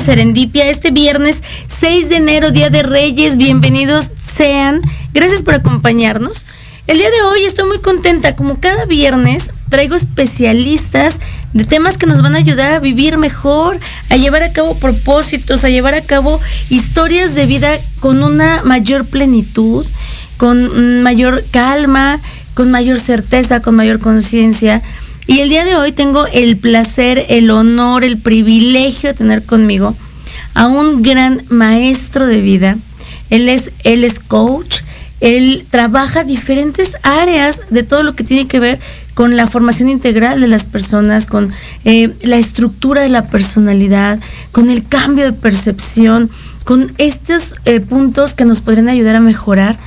A Serendipia este viernes 6 de enero, Día de Reyes. Bienvenidos sean. Gracias por acompañarnos. El día de hoy estoy muy contenta. Como cada viernes, traigo especialistas de temas que nos van a ayudar a vivir mejor, a llevar a cabo propósitos, a llevar a cabo historias de vida con una mayor plenitud, con mayor calma, con mayor certeza, con mayor conciencia. Y el día de hoy tengo el placer, el honor, el privilegio de tener conmigo a un gran maestro de vida. Él es, él es coach, él trabaja diferentes áreas de todo lo que tiene que ver con la formación integral de las personas, con eh, la estructura de la personalidad, con el cambio de percepción, con estos eh, puntos que nos podrían ayudar a mejorar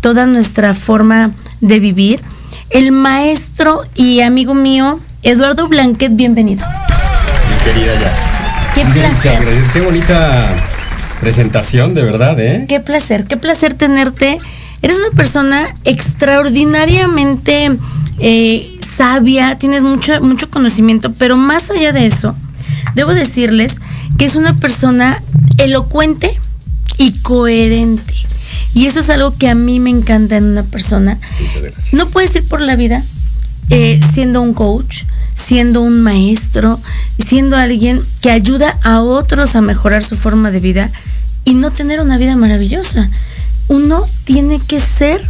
toda nuestra forma de vivir. El maestro y amigo mío, Eduardo Blanquet, bienvenido. Mi querida Jazz. Qué Muchas placer. gracias. Qué bonita presentación, de verdad, ¿eh? Qué placer, qué placer tenerte. Eres una persona extraordinariamente eh, sabia, tienes mucho, mucho conocimiento, pero más allá de eso, debo decirles que es una persona elocuente y coherente. Y eso es algo que a mí me encanta en una persona. Muchas gracias. No puedes ir por la vida eh, siendo un coach, siendo un maestro, siendo alguien que ayuda a otros a mejorar su forma de vida y no tener una vida maravillosa. Uno tiene que ser,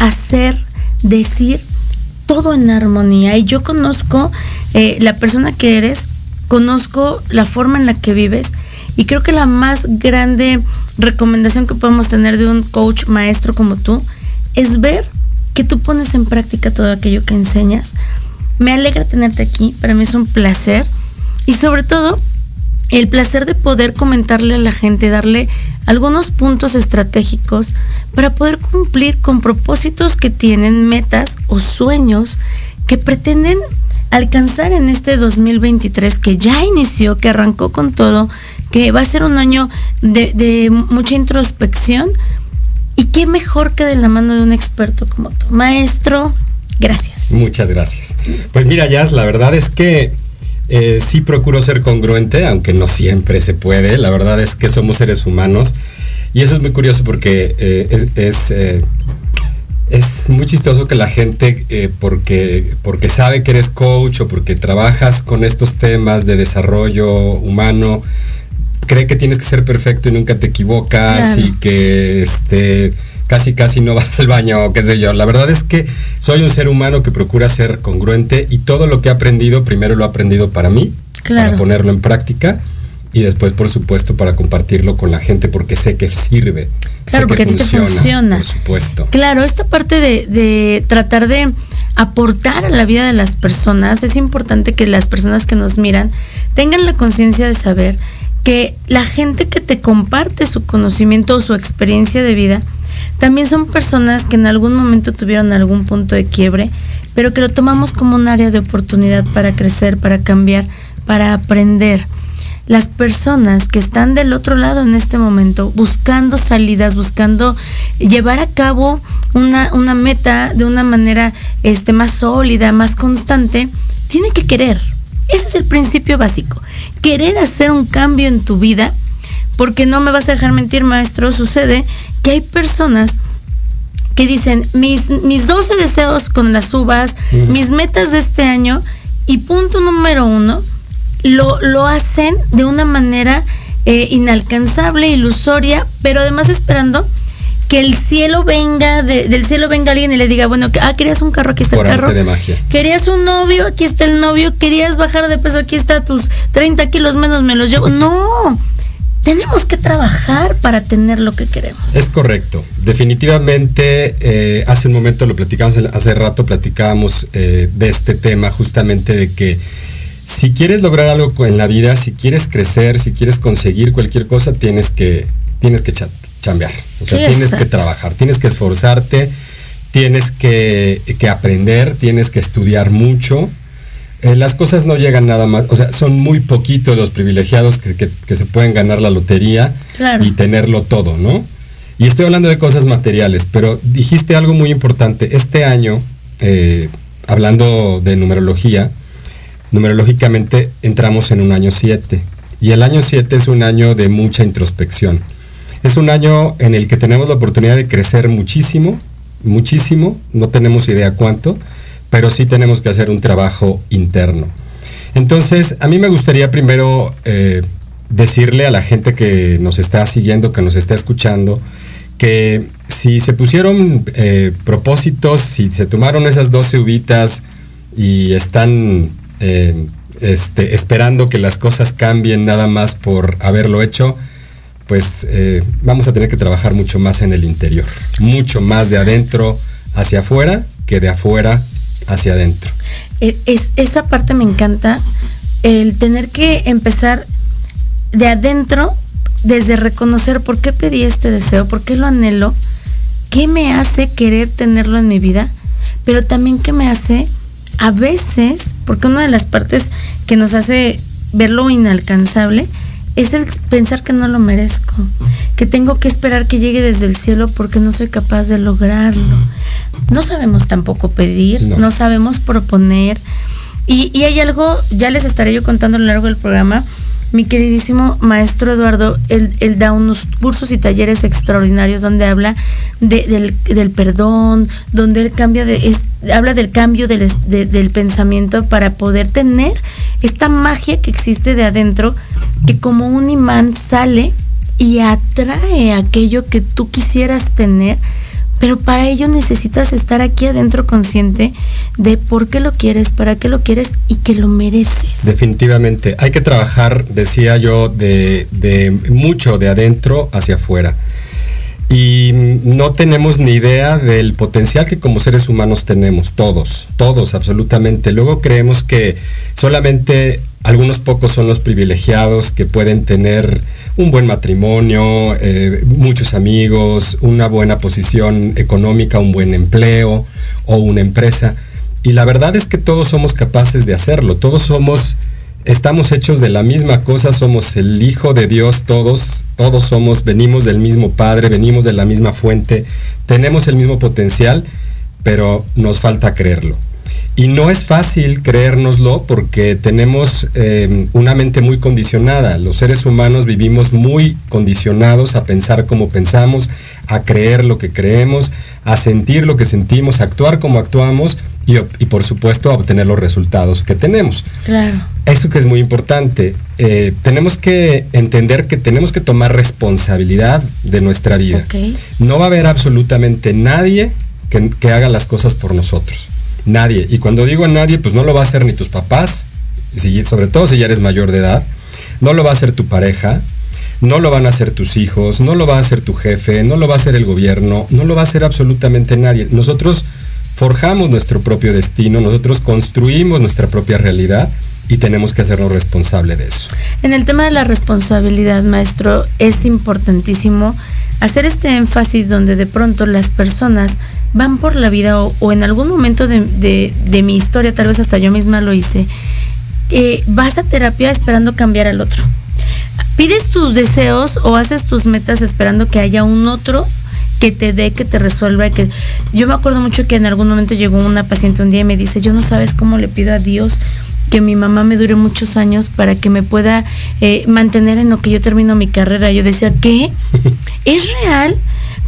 hacer, decir todo en armonía. Y yo conozco eh, la persona que eres, conozco la forma en la que vives y creo que la más grande recomendación que podemos tener de un coach maestro como tú es ver que tú pones en práctica todo aquello que enseñas. Me alegra tenerte aquí, para mí es un placer y sobre todo el placer de poder comentarle a la gente, darle algunos puntos estratégicos para poder cumplir con propósitos que tienen, metas o sueños que pretenden alcanzar en este 2023 que ya inició, que arrancó con todo, que va a ser un año de, mucha introspección. Y qué mejor que de la mano de un experto como tú. Maestro, gracias. Muchas gracias. Pues mira, Jazz, la verdad es que eh, sí procuro ser congruente, aunque no siempre se puede. La verdad es que somos seres humanos. Y eso es muy curioso porque eh, es, eh, es muy chistoso que la gente, porque, porque sabe que eres coach o porque trabajas con estos temas de desarrollo humano, cree que tienes que ser perfecto y nunca te equivocas Claro. y que este casi casi no vas al baño o qué sé yo. La verdad es que soy un ser humano que procura ser congruente y todo lo que he aprendido, primero lo he aprendido para mí, Claro. para ponerlo en práctica y después, por supuesto, para compartirlo con la gente porque sé que sirve. Claro, sé porque que a ti te funciona. Por supuesto. Claro, esta parte de, de tratar de aportar a la vida de las personas, es importante que las personas que nos miran tengan la conciencia de saber que la gente que te comparte su conocimiento o su experiencia de vida, también son personas que en algún momento tuvieron algún punto de quiebre, pero que lo tomamos como un área de oportunidad para crecer, para cambiar, para aprender las personas que están del otro lado en este momento, buscando salidas, buscando llevar a cabo una, una meta de una manera este, más sólida, más constante, tiene que querer. Ese es el principio básico. Querer hacer un cambio en tu vida, porque no me vas a dejar mentir, maestro, sucede que hay personas que dicen mis, mis 12 deseos con las uvas, mis metas de este año, y punto número uno, lo, lo hacen de una manera eh, inalcanzable, ilusoria, pero además esperando que el cielo venga, del cielo venga alguien y le diga, bueno, ah, querías un carro, aquí está Por el carro. de magia. Querías un novio, aquí está el novio. Querías bajar de peso, aquí está tus 30 kilos menos, me los llevo. No, tenemos que trabajar para tener lo que queremos. Es correcto. Definitivamente, eh, hace un momento lo platicamos, hace rato platicábamos eh, de este tema, justamente de que si quieres lograr algo en la vida, si quieres crecer, si quieres conseguir cualquier cosa, tienes que, tienes que cha- chambear. O sea, Sí, tienes que trabajar, tienes que esforzarte, tienes que, que aprender, tienes que estudiar mucho. Eh, las cosas no llegan nada más, o sea, son muy poquitos los privilegiados que, que- que se pueden ganar la lotería Claro. y tenerlo todo, ¿no? Y estoy hablando de cosas materiales, pero dijiste algo muy importante. Este año, eh, hablando de numerología, numerológicamente entramos en un año 7. Y el año 7 es un año de mucha introspección. Es un año en el que tenemos la oportunidad de crecer muchísimo, muchísimo, no tenemos idea cuánto, pero sí tenemos que hacer un trabajo interno. Entonces, a mí me gustaría primero eh, decirle a la gente que nos está siguiendo, que nos está escuchando, que si se pusieron eh, propósitos, si se tomaron esas 12 uvitas y están eh, este, esperando que las cosas cambien nada más por haberlo hecho, pues eh, vamos a tener que trabajar mucho más en el interior, mucho más de adentro hacia afuera que de afuera hacia adentro. Eh, Es, esa parte me encanta, el tener que empezar de adentro, desde reconocer por qué pedí este deseo, por qué lo anhelo, qué me hace querer tenerlo en mi vida, pero también qué me hace a veces, porque una de las partes que nos hace ver lo inalcanzable es el pensar que no lo merezco, que tengo que esperar que llegue desde el cielo porque no soy capaz de lograrlo. No sabemos tampoco pedir, No. no, sabemos proponer. Y, y hay algo, ya les estaré yo contando a lo largo del programa, mi queridísimo maestro Eduardo, él, da unos cursos y talleres extraordinarios donde habla de- del, perdón, donde él cambia de, habla del cambio del, del pensamiento para poder tener esta magia que existe de adentro, que como un imán sale y atrae aquello que tú quisieras tener, pero para ello necesitas estar aquí adentro consciente de por qué lo quieres, para qué lo quieres y que lo mereces. Definitivamente. Hay que trabajar, decía yo, de, de mucho de adentro hacia afuera. Y no tenemos ni idea del potencial que como seres humanos tenemos, todos, todos, absolutamente. Luego creemos que solamente algunos pocos son los privilegiados que pueden tener un buen matrimonio, eh, muchos amigos, una buena posición económica, un buen empleo o una empresa. Y la verdad es que todos somos capaces de hacerlo, todos somos, estamos hechos de la misma cosa, somos el Hijo de Dios, todos, todos somos, venimos del mismo Padre, venimos de la misma fuente, tenemos el mismo potencial, pero nos falta creerlo. Y no es fácil creérnoslo porque tenemos eh, una mente muy condicionada. Los seres humanos vivimos muy condicionados a pensar como pensamos, a creer lo que creemos, a sentir lo que sentimos, a actuar como actuamos y, y por supuesto a obtener los resultados que tenemos. Claro. Eso que es muy importante. Eh, tenemos que entender que tenemos que tomar responsabilidad de nuestra vida. Ok. No va a haber absolutamente nadie que, que haga las cosas por nosotros. Nadie. Y cuando digo nadie, pues no lo va a hacer ni tus papás, sobre todo si ya eres mayor de edad. No lo va a hacer tu pareja. No lo van a hacer tus hijos, no lo va a hacer tu jefe, no lo va a hacer el gobierno, no lo va a hacer absolutamente nadie. Nosotros forjamos nuestro propio destino, nosotros construimos nuestra propia realidad y tenemos que hacernos responsable de eso. En el tema de la responsabilidad, maestro, es importantísimo hacer este énfasis donde de pronto las personas van por la vida o, en algún momento de mi historia, tal vez hasta yo misma lo hice, eh, vas a terapia esperando cambiar al otro. Pides tus deseos o haces tus metas esperando que haya un otro que te dé, que te resuelva. Que... Yo me acuerdo mucho que en algún momento llegó una paciente un día y me dice, yo no sabes cómo le pido a Dios que mi mamá me dure muchos años para que me pueda eh, mantener en lo que yo termino mi carrera. Yo decía, ¿qué? ¿Es real?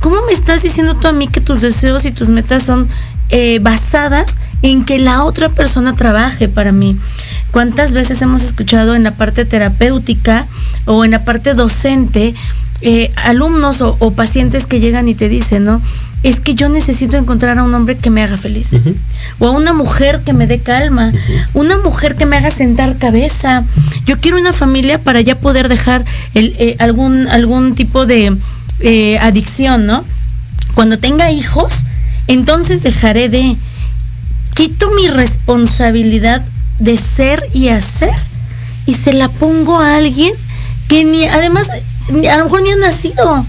¿Cómo me estás diciendo tú a mí que tus deseos y tus metas son eh, basadas en que la otra persona trabaje para mí? ¿Cuántas veces hemos escuchado en la parte terapéutica o en la parte docente eh, alumnos o, o pacientes que llegan y te dicen, ¿no? Es que yo necesito encontrar a un hombre que me haga feliz. O a una mujer que me dé calma. Una mujer que me haga sentar cabeza. Yo quiero una familia para ya poder dejar el, eh, algún, algún tipo de eh, adicción, ¿no? Cuando tenga hijos, entonces dejaré de... Quito mi responsabilidad de ser y hacer y se la pongo a alguien que ni, además, a lo mejor ni ha nacido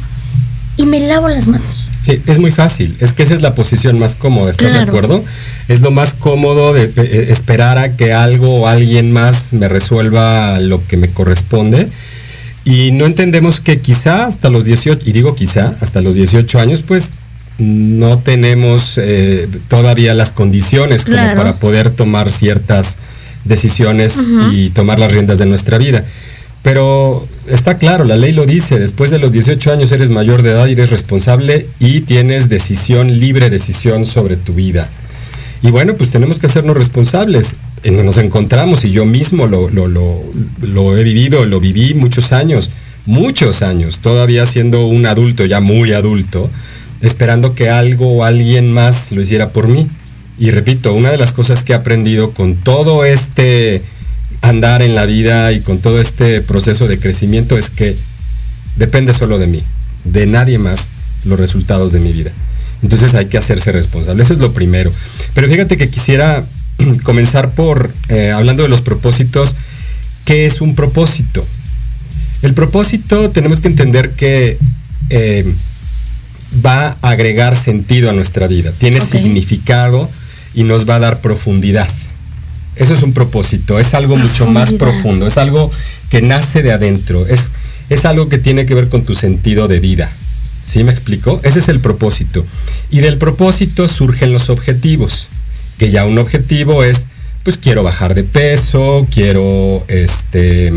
y me lavo las manos. Sí, es muy fácil. Es que esa es la posición más cómoda, ¿estás de acuerdo? Es lo más cómodo de eh, esperar a que algo o alguien más me resuelva lo que me corresponde. Y no entendemos que quizá hasta los 18, y digo quizá, hasta los 18 años, pues no tenemos eh, todavía las condiciones como Claro. para poder tomar ciertas decisiones y tomar las riendas de nuestra vida. Pero está claro, la ley lo dice, después de los 18 años eres mayor de edad y eres responsable y tienes decisión, libre decisión sobre tu vida. Y bueno, pues tenemos que hacernos responsables. Nos encontramos y yo mismo lo, lo, lo, lo he vivido, lo viví muchos años, muchos años, todavía siendo un adulto, ya muy adulto, esperando que algo o alguien más lo hiciera por mí. Y repito, una de las cosas que he aprendido con todo este andar en la vida y con todo este proceso de crecimiento es que depende solo de mí, de nadie más los resultados de mi vida. Entonces hay que hacerse responsable, eso es lo primero. Pero fíjate que quisiera comenzar por, eh, hablando de los propósitos, ¿qué es un propósito? El propósito tenemos que entender que eh, va a agregar sentido a nuestra vida, tiene significado y nos va a dar profundidad. Eso es un propósito, es algo mucho más profundo, es algo que nace de adentro, es, es algo que tiene que ver con tu sentido de vida. ¿Sí me explico? Ese es el propósito. Y del propósito surgen los objetivos, que ya un objetivo es, pues quiero bajar de peso, quiero este,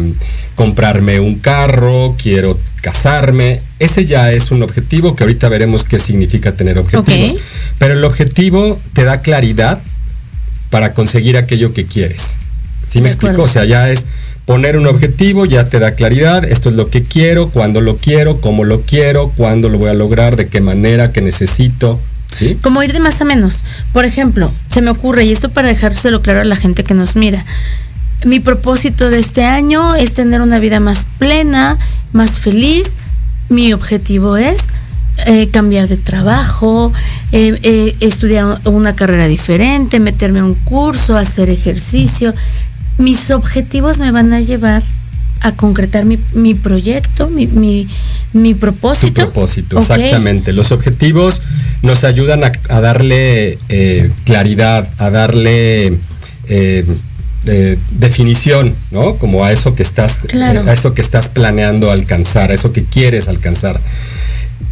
comprarme un carro, quiero casarme. Ese ya es un objetivo que ahorita veremos qué significa tener objetivos. Pero el objetivo te da claridad para conseguir aquello que quieres. ¿Sí me explico? O sea, ya es poner un objetivo, ya te da claridad, esto es lo que quiero, cuándo lo quiero, cómo lo quiero, cuándo lo voy a lograr, de qué manera, qué necesito. ¿Sí? Como ir de más a menos. Por ejemplo, se me ocurre, y esto para dejárselo claro a la gente que nos mira, mi propósito de este año es tener una vida más plena, más feliz. Mi objetivo es eh, cambiar de trabajo, eh, eh, estudiar una carrera diferente, meterme a un curso, hacer ejercicio. Mis objetivos me van a llevar a concretar mi, mi proyecto, mi, mi, mi Tu propósito. propósito, exactamente. Los objetivos nos ayudan a, a darle claridad, a darle eh, definición, ¿no? Como a eso que estás, Claro. eh, a eso que estás planeando alcanzar, a eso que quieres alcanzar.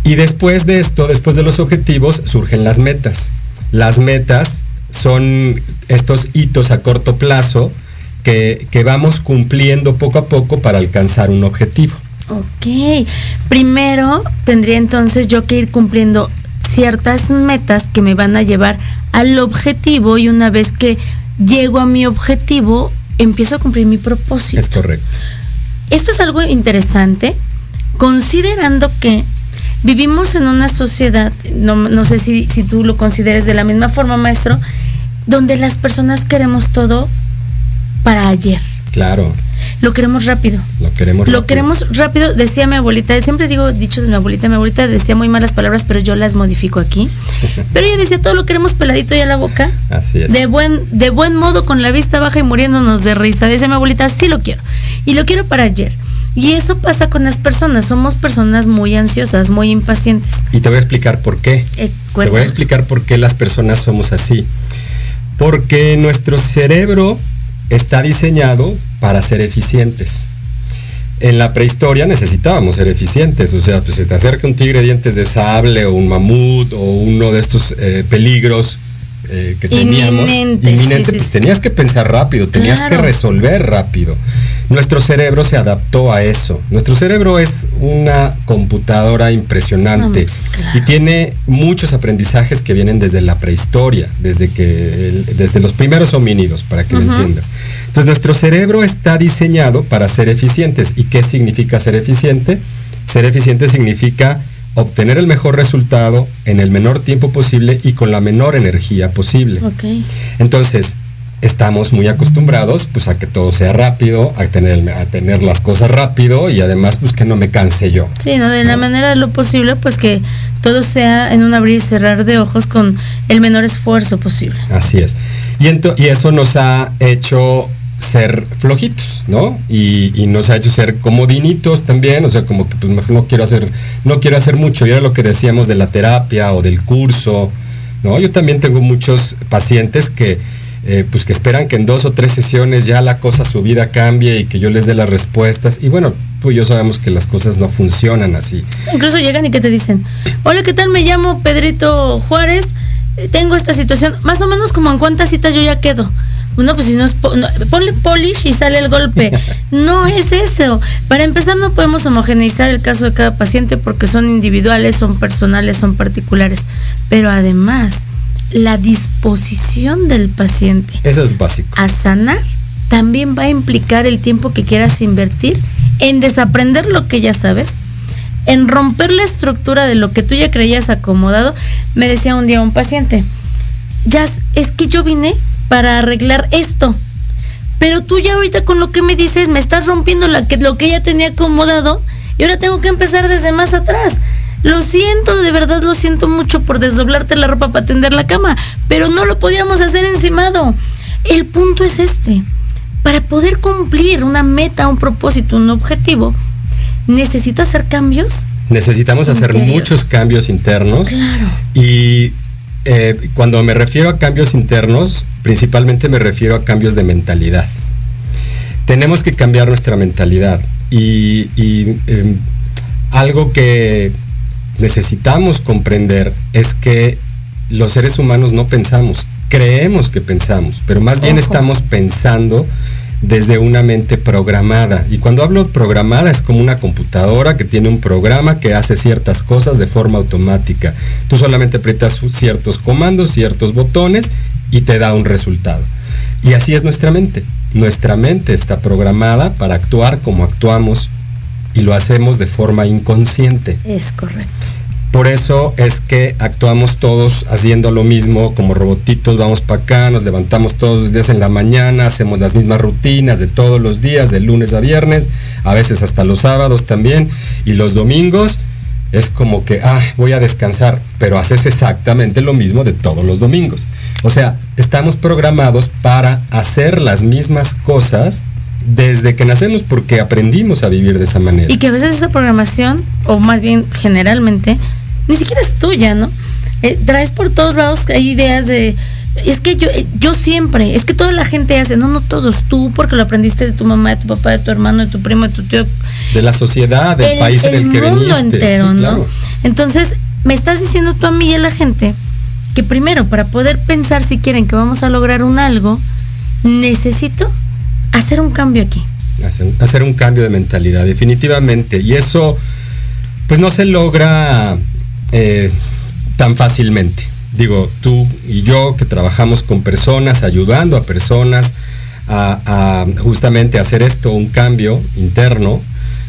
Y después de esto, después de los objetivos, surgen las metas. Las metas son estos hitos a corto plazo que, que vamos cumpliendo poco a poco para alcanzar un objetivo. Ok, primero tendría entonces yo que ir cumpliendo ciertas metas que me van a llevar al objetivo y una vez que llego a mi objetivo empiezo a cumplir mi propósito. Es correcto. Esto es algo interesante, considerando que vivimos en una sociedad, no, no sé si, si tú lo consideres de la misma forma, maestro, donde las personas queremos todo para ayer. Claro, Lo queremos rápido. lo queremos. Lo rápido. queremos rápido, decía mi abuelita, siempre digo dichos de mi abuelita, mi abuelita decía muy malas palabras, pero yo las modifico aquí. Pero ella decía, todo lo queremos peladito y a la boca, Así es. de buen, de buen modo, con la vista baja y muriéndonos de risa. Decía mi abuelita, sí lo quiero. Y lo quiero para ayer. Y eso pasa con las personas, somos personas muy ansiosas, muy impacientes. Y te voy a explicar por qué. Eh, te voy a explicar por qué las personas somos así. Porque nuestro cerebro está diseñado para ser eficientes. En la prehistoria necesitábamos ser eficientes, o sea, pues si te acerca un tigre dientes de sable o un mamut o uno de estos eh, peligros eh, que teníamos, inminente, sí, pues sí. tenías que pensar rápido, tenías que resolver rápido. Nuestro cerebro se adaptó a eso. Nuestro cerebro es una computadora impresionante claro. y tiene muchos aprendizajes que vienen desde la prehistoria, desde que el- desde los primeros homínidos, para que lo entiendas. Entonces nuestro cerebro está diseñado para ser eficientes. ¿Y qué significa ser eficiente? Ser eficiente significa obtener el mejor resultado en el menor tiempo posible y con la menor energía posible. Ok. Entonces, estamos muy acostumbrados pues a que todo sea rápido, a tener, a tener las cosas rápido y además pues que no me canse yo. Sí, ¿no? De la manera de lo posible, pues que todo sea en un abrir y cerrar de ojos con el menor esfuerzo posible. Así es. Y, y eso nos ha hecho ser flojitos, ¿no? Y, y nos ha hecho ser comodinitos también, o sea, como que pues no quiero hacer, no quiero hacer mucho, y era lo que decíamos de la terapia o del curso, ¿no? Yo también tengo muchos pacientes que eh, pues que esperan que en dos o tres sesiones ya la cosa, su vida cambie y que yo les dé las respuestas. Y bueno, tú y yo sabemos que las cosas no funcionan así. Incluso llegan y que te dicen, hola, ¿qué tal? Me llamo Pedrito Juárez, eh, tengo esta situación, más o menos como en cuántas citas yo ya quedo. No, pues si no es, no, ponle polish y sale el golpe. No es eso. Para empezar, no podemos homogeneizar el caso de cada paciente porque son individuales, son personales, son particulares. Pero además, la disposición del paciente Eso es básico. a sanar también va a implicar el tiempo que quieras invertir en desaprender lo que ya sabes, en romper la estructura de lo que tú ya creías acomodado. Me decía un día un paciente, Jazz, es que yo vine para arreglar esto, pero tú ya ahorita con lo que me dices me estás rompiendo la que, lo que ya tenía acomodado y ahora tengo que empezar desde más atrás. Lo siento, de verdad lo siento mucho por desdoblarte la ropa para tender la cama, pero no lo podíamos hacer encimado. El punto es este. Para poder cumplir una meta, un propósito, un objetivo, necesito hacer cambios. Necesitamos hacer muchos cambios internos. Claro. Y eh, cuando me refiero a cambios internos, principalmente me refiero a cambios de mentalidad. Tenemos que cambiar nuestra mentalidad. Y, y, em, algo que necesitamos comprender es que los seres humanos no pensamos, creemos que pensamos, pero más bien Ojo. estamos pensando desde una mente programada. Y cuando hablo programada es como una computadora que tiene un programa que hace ciertas cosas de forma automática. Tú solamente aprietas ciertos comandos, ciertos botones y te da un resultado. Y así es nuestra mente. Nuestra mente está programada para actuar como actuamos y lo hacemos de forma inconsciente. Es correcto. Por eso es que actuamos todos haciendo lo mismo, como robotitos, vamos para acá, nos levantamos todos los días en la mañana, hacemos las mismas rutinas de todos los días, de lunes a viernes, a veces hasta los sábados también, y los domingos es como que, ah, voy a descansar, pero haces exactamente lo mismo de todos los domingos. O sea, estamos programados para hacer las mismas cosas desde que nacemos porque aprendimos a vivir de esa manera. Y que a veces esa programación, o más bien generalmente, ni siquiera es tuya, ¿no? Eh, traes por todos lados hay ideas de, es que yo, eh, yo siempre, es que toda la gente hace, no, no todos, tú porque lo aprendiste de tu mamá, de tu papá, de tu hermano, de tu primo, de tu tío, de la sociedad, del país en el que mundo veniste. entero, Sí, ¿no? claro. Entonces, me estás diciendo tú a mí y a la gente que primero, para poder pensar si quieren que vamos a lograr un algo, necesito hacer un cambio aquí. Hacer, hacer un cambio de mentalidad, definitivamente. Y eso, pues no se logra eh, tan fácilmente. Digo, tú y yo que trabajamos con personas, ayudando a personas a, justamente hacer esto, un cambio interno,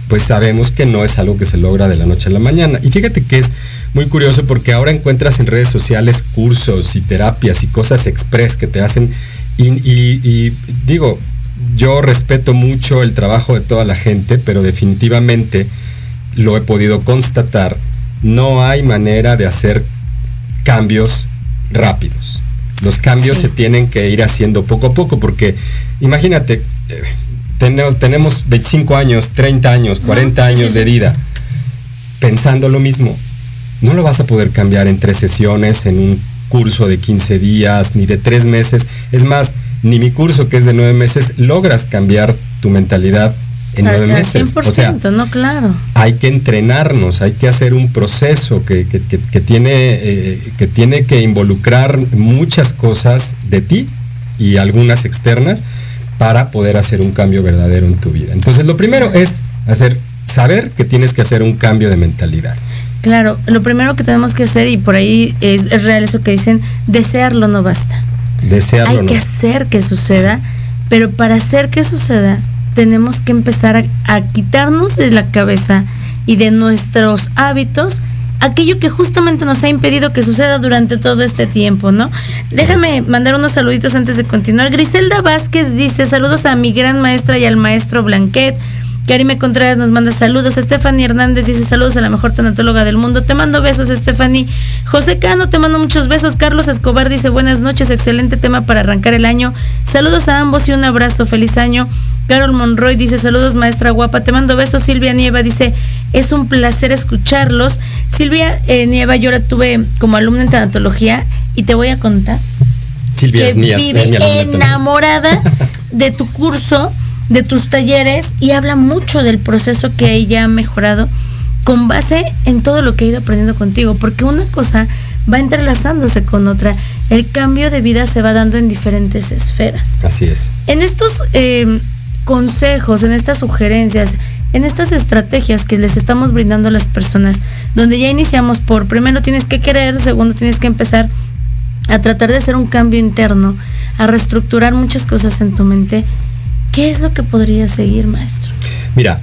pues sabemos que no es algo que se logra de la noche a la mañana. Y fíjate que es muy curioso porque ahora encuentras en redes sociales cursos y terapias y cosas express que te hacen. Y digo, yo respeto mucho el trabajo de toda la gente, pero definitivamente lo he podido constatar, no hay manera de hacer cambios rápidos. Los cambios Sí. se tienen que ir haciendo poco a poco, porque imagínate, eh, tenemos, tenemos 25 años, 30 años, Ujú, 40 sí, sí, años de vida, pensando lo mismo. No lo vas a poder cambiar en tres sesiones, en un curso de 15 días, ni de tres meses. Es más, ni mi curso, que es de nueve meses, logras cambiar tu mentalidad en nueve meses. 100%, O sea, no, claro. hay que entrenarnos, hay que hacer un proceso que, que- que- que tiene, eh, que tiene que involucrar muchas cosas de ti y algunas externas para poder hacer un cambio verdadero en tu vida. Entonces, lo primero es hacer, saber que tienes que hacer un cambio de mentalidad. Claro, lo primero que tenemos que hacer, y por ahí es, es real eso que dicen, desearlo no basta. Desearlo. Hay que hacer que suceda, pero para hacer que suceda tenemos que empezar a, quitarnos de la cabeza y de nuestros hábitos aquello que justamente nos ha impedido que suceda durante todo este tiempo, ¿no? Déjame mandar unos saluditos antes de continuar. Griselda Vázquez dice saludos a mi gran maestra y al maestro Blanquet. Karime Contreras nos manda saludos. Stephanie Hernández dice saludos a la mejor tanatóloga del mundo. Te mando besos, Stephanie. José Cano, te mando muchos besos. Carlos Escobar dice buenas noches, excelente tema para arrancar el año. Saludos a ambos y un abrazo, feliz año. Carol Monroy dice saludos, maestra guapa. Te mando besos. Silvia Nieva dice es un placer escucharlos. Silvia eh, Nieva, yo la tuve como alumna en tanatología y te voy a contar. Silvia que es mía, vive es mi enamorada de tu curso, de tus talleres y habla mucho del proceso que ella ha mejorado con base en todo lo que ha ido aprendiendo contigo, porque una cosa va entrelazándose con otra. El cambio de vida se va dando en diferentes esferas. Así es. En estos eh, consejos, en estas sugerencias, en estas estrategias que les estamos brindando a las personas, donde ya iniciamos por, primero tienes que querer, segundo tienes que empezar a tratar de hacer un cambio interno, a reestructurar muchas cosas en tu mente, ¿qué es lo que podría seguir, maestro? Mira,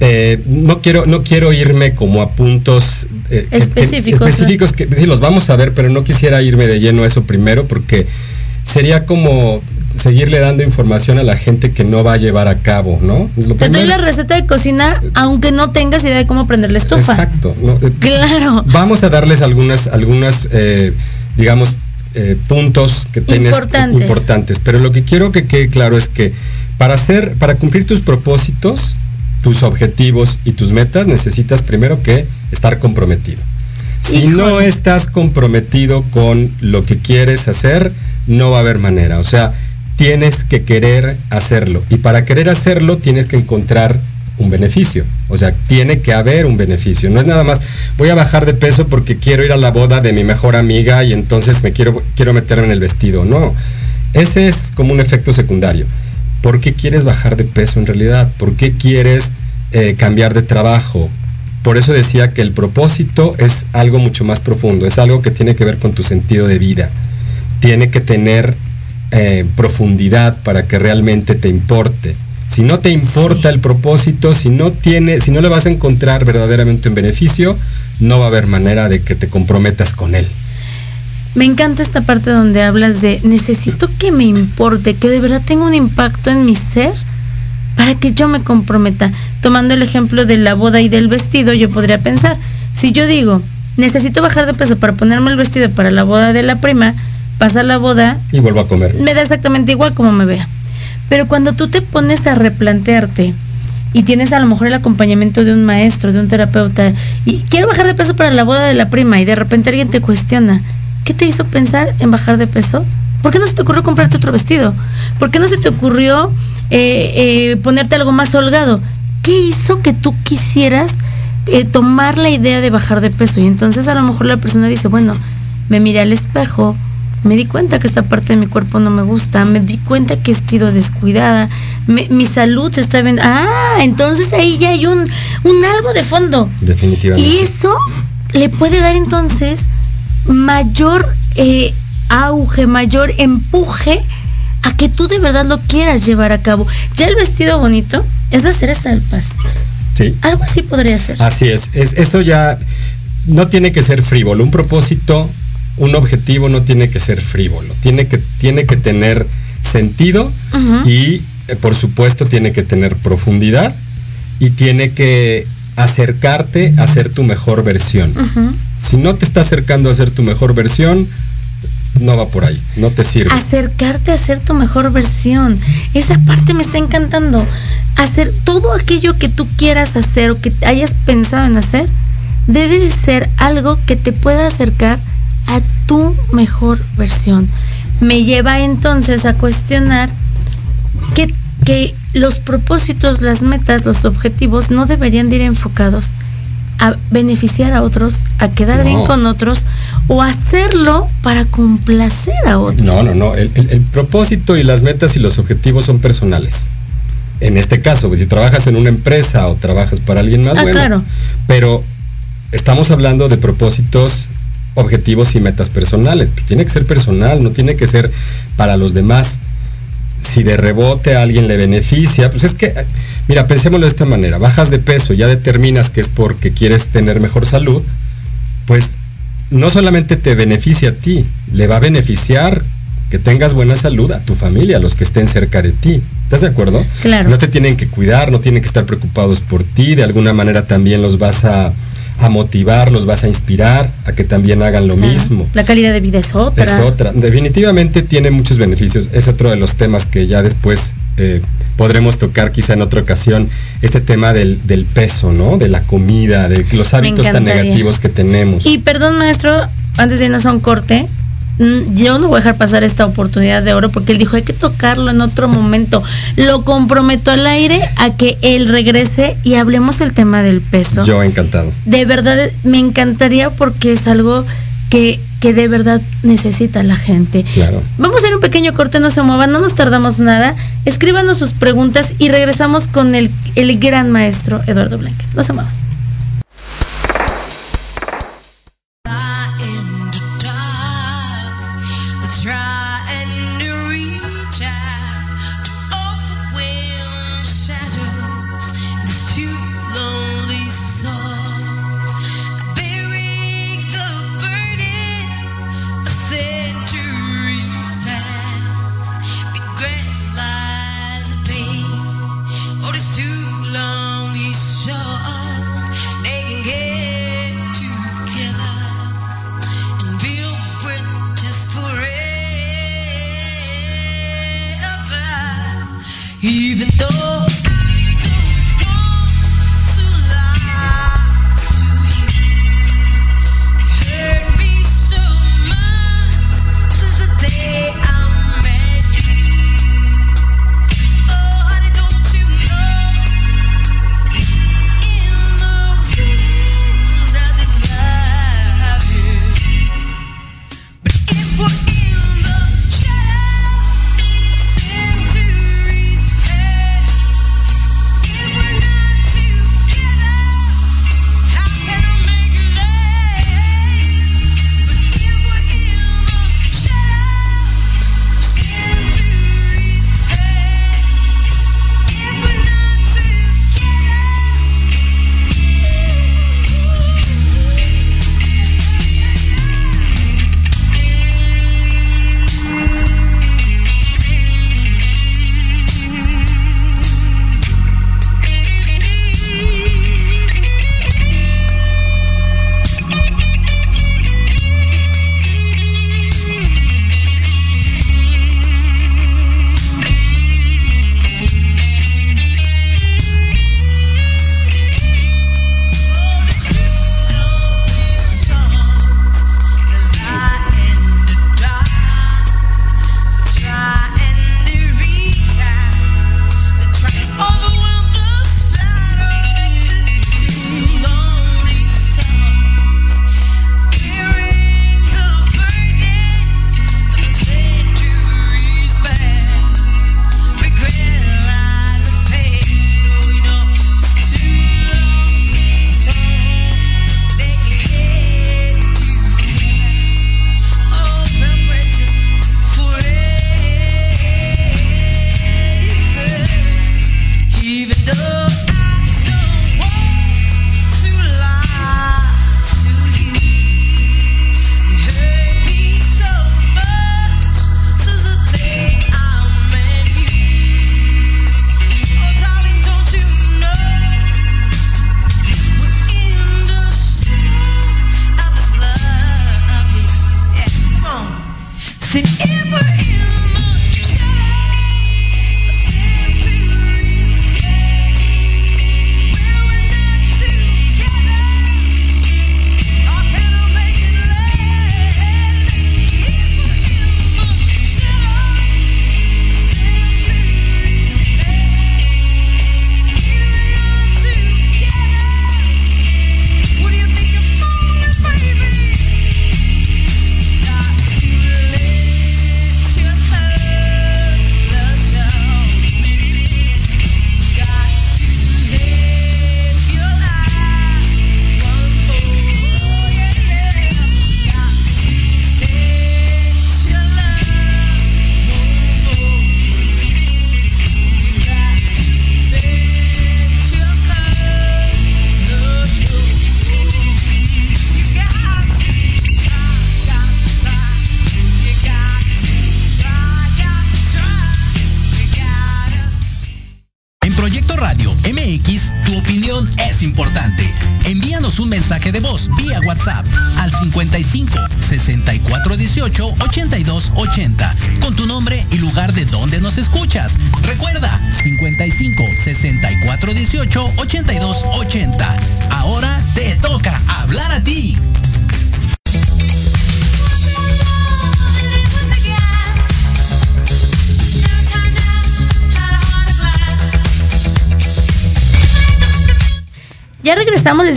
eh, no quiero no quiero irme como a puntos eh, que- que- Específicos, específicos que sí los vamos a ver, pero no quisiera irme de lleno a eso primero porque sería como seguirle dando información a la gente que no va a llevar a cabo, ¿no? Lo Te doy la receta de cocina, aunque no tengas idea de cómo prender la estufa. Exacto. ¿no? Eh, Claro. Vamos a darles algunas, algunas eh, digamos, eh, puntos que tienes Importantes. importantes. Pero lo que quiero que quede claro es que para hacer, para cumplir tus propósitos, tus objetivos y tus metas, necesitas primero que estar comprometido. Si no estás comprometido con lo que quieres hacer, no va a haber manera. O sea, tienes que querer hacerlo. Y para querer hacerlo, tienes que encontrar un beneficio. O sea, tiene que haber un beneficio. No es nada más, voy a bajar de peso porque quiero ir a la boda de mi mejor amiga y entonces me quiero, quiero meterme en el vestido. No. Ese es como un efecto secundario. ¿Por qué quieres bajar de peso en realidad? ¿Por qué quieres eh, cambiar de trabajo? Por eso decía que el propósito es algo mucho más profundo, es algo que tiene que ver con tu sentido de vida. Tiene que tener eh, profundidad para que realmente te importe. Si no te importa Sí. el propósito, si no tiene, si no le vas a encontrar verdaderamente un beneficio, no va a haber manera de que te comprometas con él. Me encanta esta parte donde hablas de necesito que me importe, que de verdad tenga un impacto en mi ser para que yo me comprometa. Tomando el ejemplo de la boda y del vestido, yo podría pensar, si yo digo, necesito bajar de peso para ponerme el vestido para la boda de la prima, pasa la boda, Y vuelvo a comer. me da exactamente igual como me vea. Pero cuando tú te pones a replantearte y tienes a lo mejor el acompañamiento de un maestro, de un terapeuta, y quiero bajar de peso para la boda de la prima, y de repente alguien te cuestiona, ¿qué te hizo pensar en bajar de peso? ¿Por qué no se te ocurrió comprarte otro vestido? ¿Por qué no se te ocurrió eh, eh, ponerte algo más holgado? ¿Qué hizo que tú quisieras eh, tomar la idea de bajar de peso? Y entonces a lo mejor la persona dice, bueno, me miré al espejo, me di cuenta que esta parte de mi cuerpo no me gusta, me di cuenta que he sido descuidada, me- mi salud se está viendo. Ah, entonces ahí ya hay un, un algo de fondo. Definitivamente. Y eso le puede dar entonces mayor eh, auge, mayor empuje a que tú de verdad lo quieras llevar a cabo. Ya el vestido bonito es la cereza del pastel. Sí. Algo así podría ser. Así es, es, eso ya no tiene que ser frívolo. Un propósito, un objetivo no tiene que ser frívolo. Tiene que, tiene que tener sentido y, eh, por supuesto, tiene que tener profundidad y tiene que acercarte a ser tu mejor versión. Si no te está acercando a ser tu mejor versión, no va por ahí, no te sirve. acercarte a ser tu mejor versión. Esa parte me está encantando. Hacer todo aquello que tú quieras hacer o que hayas pensado en hacer, debe de ser algo que te pueda acercar a tu mejor versión. Me lleva entonces a cuestionar que, que los propósitos, las metas, los objetivos no deberían de ir enfocados a beneficiar a otros, a quedar No. bien con otros o hacerlo para complacer a otros. No, no, no. El, el- el propósito y las metas y los objetivos son personales. En este caso, pues, si trabajas en una empresa o trabajas para alguien más, Ah, bueno. claro. Pero estamos hablando de propósitos, objetivos y metas personales. Pues, tiene que ser personal, no tiene que ser para los demás. Si de rebote a alguien le beneficia, pues es que, Mira, pensémoslo de esta manera, bajas de peso, ya determinas que es porque quieres tener mejor salud, pues no solamente te beneficia a ti, le va a beneficiar que tengas buena salud a tu familia, a los que estén cerca de ti. ¿Estás de acuerdo? Claro. No te tienen que cuidar, no tienen que estar preocupados por ti, de alguna manera también los vas a, a motivar, los vas a inspirar a que también hagan lo Claro. mismo. La calidad de vida es otra. Es otra. Definitivamente tiene muchos beneficios. Es otro de los temas que ya después eh, podremos tocar quizá en otra ocasión. Este tema del, del peso, ¿no? De la comida, de los hábitos tan negativos que tenemos. Y perdón, maestro, antes de irnos a un corte, yo no voy a dejar pasar esta oportunidad de oro porque él dijo hay que tocarlo en otro momento. Lo comprometo al aire a que él regrese y hablemos el tema del peso. Yo encantado. De verdad me encantaría porque es algo que, que de verdad necesita la gente. Claro. Vamos a hacer un pequeño corte, no se muevan, no nos tardamos nada. Escríbanos sus preguntas y regresamos con el, el gran maestro Eduardo Blanca. No se muevan.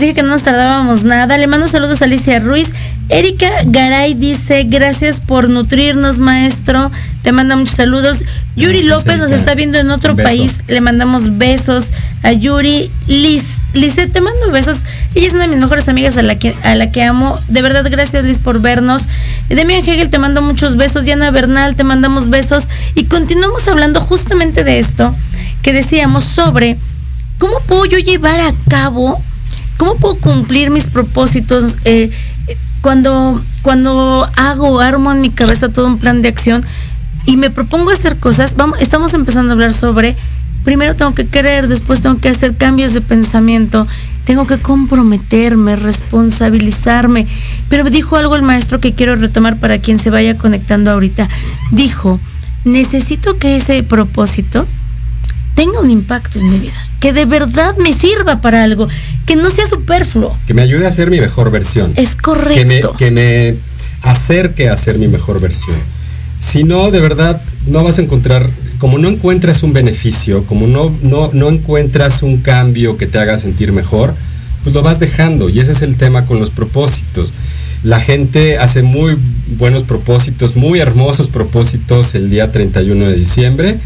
Dije que no nos tardábamos nada. Le mando saludos a Alicia Ruiz. Erika Garay dice, gracias por nutrirnos, maestro. Te manda muchos saludos. Yuri López nos está viendo en otro país. Le mandamos besos a Yuri. Liz, Liz, te mando besos. Ella es una de mis mejores amigas a la que, a la que amo. De verdad, gracias Liz por vernos. Demian Hegel te mando muchos besos. Diana Bernal, te mandamos besos. Y continuamos hablando justamente de esto que decíamos sobre ¿cómo puedo yo llevar a cabo, cómo puedo cumplir mis propósitos eh, cuando, cuando hago, armo en mi cabeza todo un plan de acción y me propongo hacer cosas? Vamos, estamos empezando a hablar sobre, primero tengo que querer, después tengo que hacer cambios de pensamiento, tengo que comprometerme, responsabilizarme. Pero dijo algo el maestro que quiero retomar para quien se vaya conectando ahorita. Dijo, necesito que ese propósito tenga un impacto en mi vida, que de verdad me sirva para algo, que no sea superfluo. Que me ayude a ser mi mejor versión. Es que me, correcto. que me acerque a ser mi mejor versión. Si no, de verdad, no vas a encontrar, como no encuentras un beneficio, como no, no, no encuentras un cambio que te haga sentir mejor, pues lo vas dejando. Y ese es el tema con los propósitos. La gente hace muy buenos propósitos, muy hermosos propósitos el día 31 de diciembre.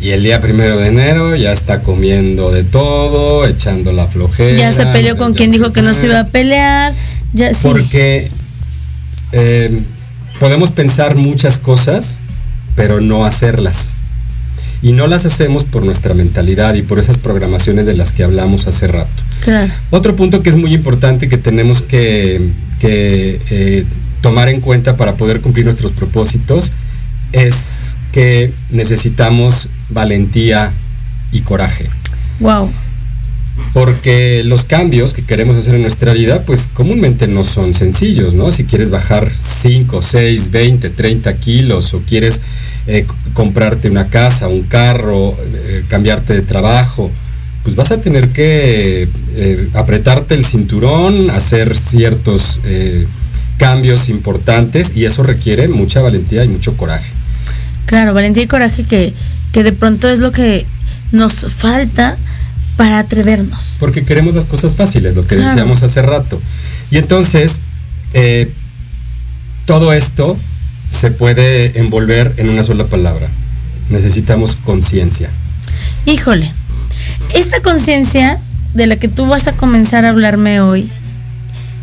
Y el día primero de enero ya está comiendo de todo, echando la flojera. ya se peleó con quien dijo que no se iba a pelear. Ya, sí. porque eh, podemos pensar muchas cosas, pero no hacerlas. Y no las hacemos por nuestra mentalidad y por esas programaciones de las que hablamos hace rato. Claro. Otro punto que es muy importante que tenemos que, que, eh, tomar en cuenta para poder cumplir nuestros propósitos es que necesitamos valentía y coraje Wow. porque los cambios que queremos hacer en nuestra vida, pues comúnmente no son sencillos, ¿no? Si quieres bajar 5, 6, 20, 30 kilos o quieres eh, comprarte una casa, un carro, eh, cambiarte de trabajo, pues vas a tener que eh, apretarte el cinturón, hacer ciertos cambios importantes y eso requiere mucha valentía y mucho coraje. Claro, valentía y coraje que, que de pronto es lo que nos falta para atrevernos. Porque queremos las cosas fáciles, lo que Claro. decíamos hace rato. Y entonces, eh, todo esto se puede envolver en una sola palabra. Necesitamos conciencia. Híjole, esta conciencia de la que tú vas a comenzar a hablarme hoy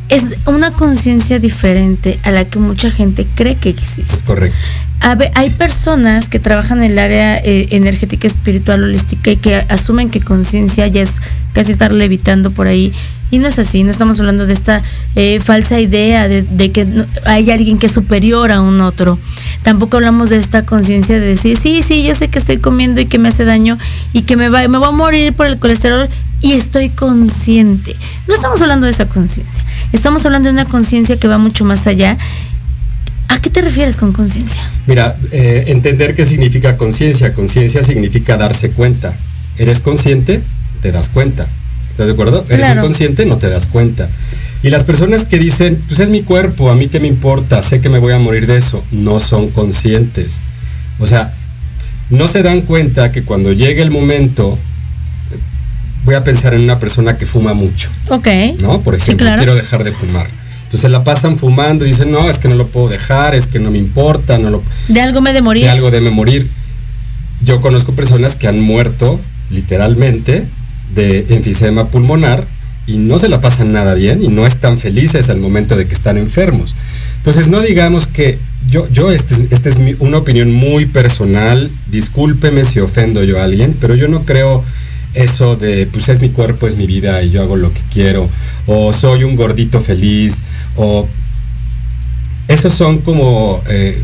es una conciencia diferente a la que mucha gente cree que existe. Es correcto. Hay personas que trabajan en el área eh, energética, espiritual, holística y que asumen que conciencia ya es casi estar levitando por ahí. Y no es así, no estamos hablando de esta eh, falsa idea de, que hay alguien que es superior a un otro. Tampoco hablamos de esta conciencia de decir, sí, sí, yo sé que estoy comiendo y que me hace daño y que me, va, me voy a morir por el colesterol y estoy consciente. No estamos hablando de esa conciencia, estamos hablando de una conciencia que va mucho más allá. ¿A qué te refieres con conciencia? Mira, eh, entender qué significa conciencia. Conciencia significa darse cuenta. ¿Eres consciente? Te das cuenta. ¿Estás de acuerdo? Eres inconsciente, no te das cuenta. Y las personas que dicen, pues es mi cuerpo, a mí qué me importa, sé que me voy a morir de eso, no son conscientes. O sea, no se dan cuenta que cuando llegue el momento, voy a pensar en una persona que fuma mucho. Ok. ¿no? Por Sí, ejemplo, claro. quiero dejar de fumar. Entonces la pasan fumando y dicen, no, es que no lo puedo dejar, es que no me importa, no lo, De algo me de morir. de algo debe morir. Yo conozco personas que han muerto literalmente de enfisema pulmonar y no se la pasan nada bien y no están felices al momento de que están enfermos. Entonces no digamos que yo, yo esta es, este es mi- una opinión muy personal, discúlpeme si ofendo yo a alguien, pero yo no creo eso de, pues es mi cuerpo, es mi vida y yo hago lo que quiero, o soy un gordito feliz, o esos son como eh,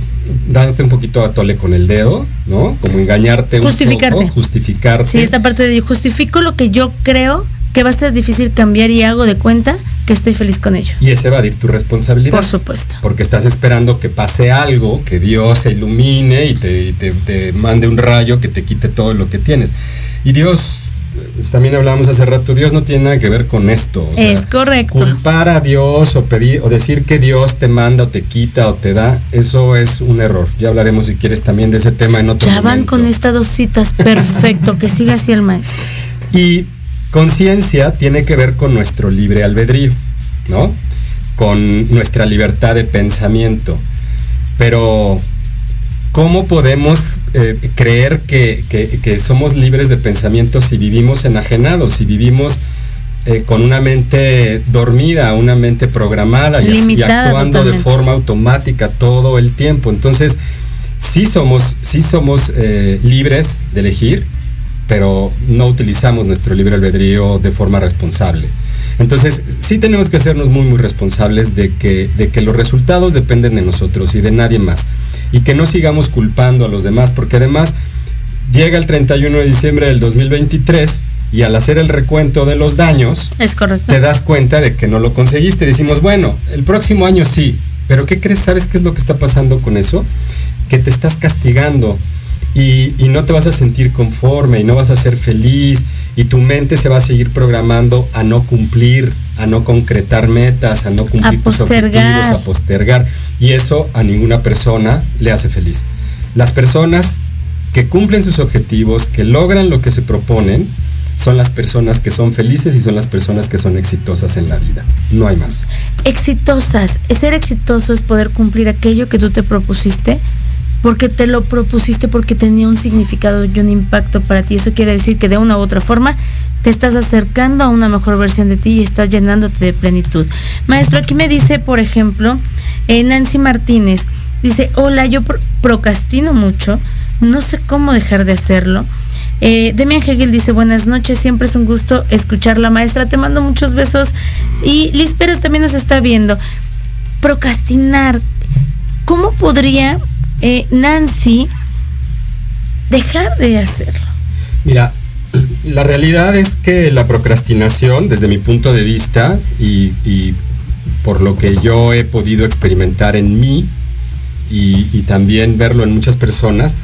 dándote un poquito a tole con el dedo, ¿no? Como engañarte Justificarte. un poco, justificarte. Sí, esta parte de yo justifico lo que yo creo que va a ser difícil cambiar y hago de cuenta que estoy feliz con ello. Y es evadir tu responsabilidad. Por supuesto. Porque estás esperando que pase algo, que Dios se ilumine y te, y te- te mande un rayo que te quite todo lo que tienes. Y Dios, también hablábamos hace rato, Dios no tiene nada que ver con esto. o sea, Es correcto. Culpar a Dios o pedir o decir que Dios te manda o te quita o te da, eso es un error. Ya hablaremos si quieres también de ese tema en otro Ya van con estas dos citas, perfecto, que siga así el maestro. Y conciencia tiene que ver con nuestro libre albedrío, ¿no? Con nuestra libertad de pensamiento. Pero, ¿cómo podemos eh, creer que, que- que somos libres de pensamiento si vivimos enajenados, si vivimos eh, con una mente dormida, una mente programada y, actuando de forma automática todo el tiempo? Entonces, sí somos, sí somos eh, libres de elegir, pero no utilizamos nuestro libre albedrío de forma responsable. Entonces, sí tenemos que hacernos muy, muy responsables de que, de que los resultados dependen de nosotros y de nadie más. Y que no sigamos culpando a los demás, porque además llega el 31 de diciembre del 2023 y al hacer el recuento de los daños, Es correcto. te das cuenta de que no lo conseguiste. Decimos, bueno, el próximo año sí, pero ¿qué crees? ¿Sabes qué es lo que está pasando con eso? Que te estás castigando y, y no te vas a sentir conforme y no vas a ser feliz y tu mente se va a seguir programando a no cumplir, a no concretar metas, a no cumplir tus objetivos, a postergar. Y eso a ninguna persona le hace feliz. Las personas que cumplen sus objetivos, que logran lo que se proponen, son las personas que son felices y son las personas que son exitosas en la vida. No hay más. Exitosas. Ser exitoso es poder cumplir aquello que tú te propusiste porque te lo propusiste porque tenía un significado y un impacto para ti. Eso quiere decir que de una u otra forma te estás acercando a una mejor versión de ti y estás llenándote de plenitud. Maestro, aquí me dice, por ejemplo, eh, Nancy Martínez, dice, hola, yo pro- procrastino mucho, no sé cómo dejar de hacerlo. Eh, Demian Hegel dice, buenas noches, siempre es un gusto escuchar la maestra, te mando muchos besos. Y Liz Pérez también nos está viendo. Procrastinar, ¿cómo podría eh, Nancy dejar de hacerlo? Mira, la realidad es que la procrastinación, desde mi punto de vista y, por lo que yo he podido experimentar en mí y, y también verlo en muchas personas,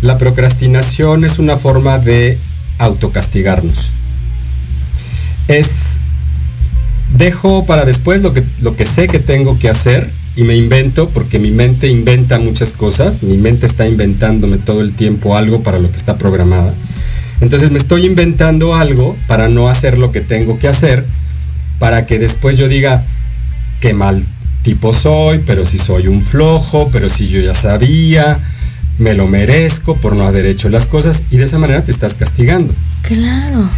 la procrastinación es una forma de autocastigarnos. Es dejo para después lo que, lo que sé que tengo que hacer y me invento porque mi mente inventa muchas cosas, mi mente está inventándome todo el tiempo algo para lo que está programada. Entonces me estoy inventando algo para no hacer lo que tengo que hacer, para que después yo diga qué mal tipo soy, pero si soy un flojo, pero si yo ya sabía, me lo merezco por no haber hecho las cosas y de esa manera te estás castigando. Claro.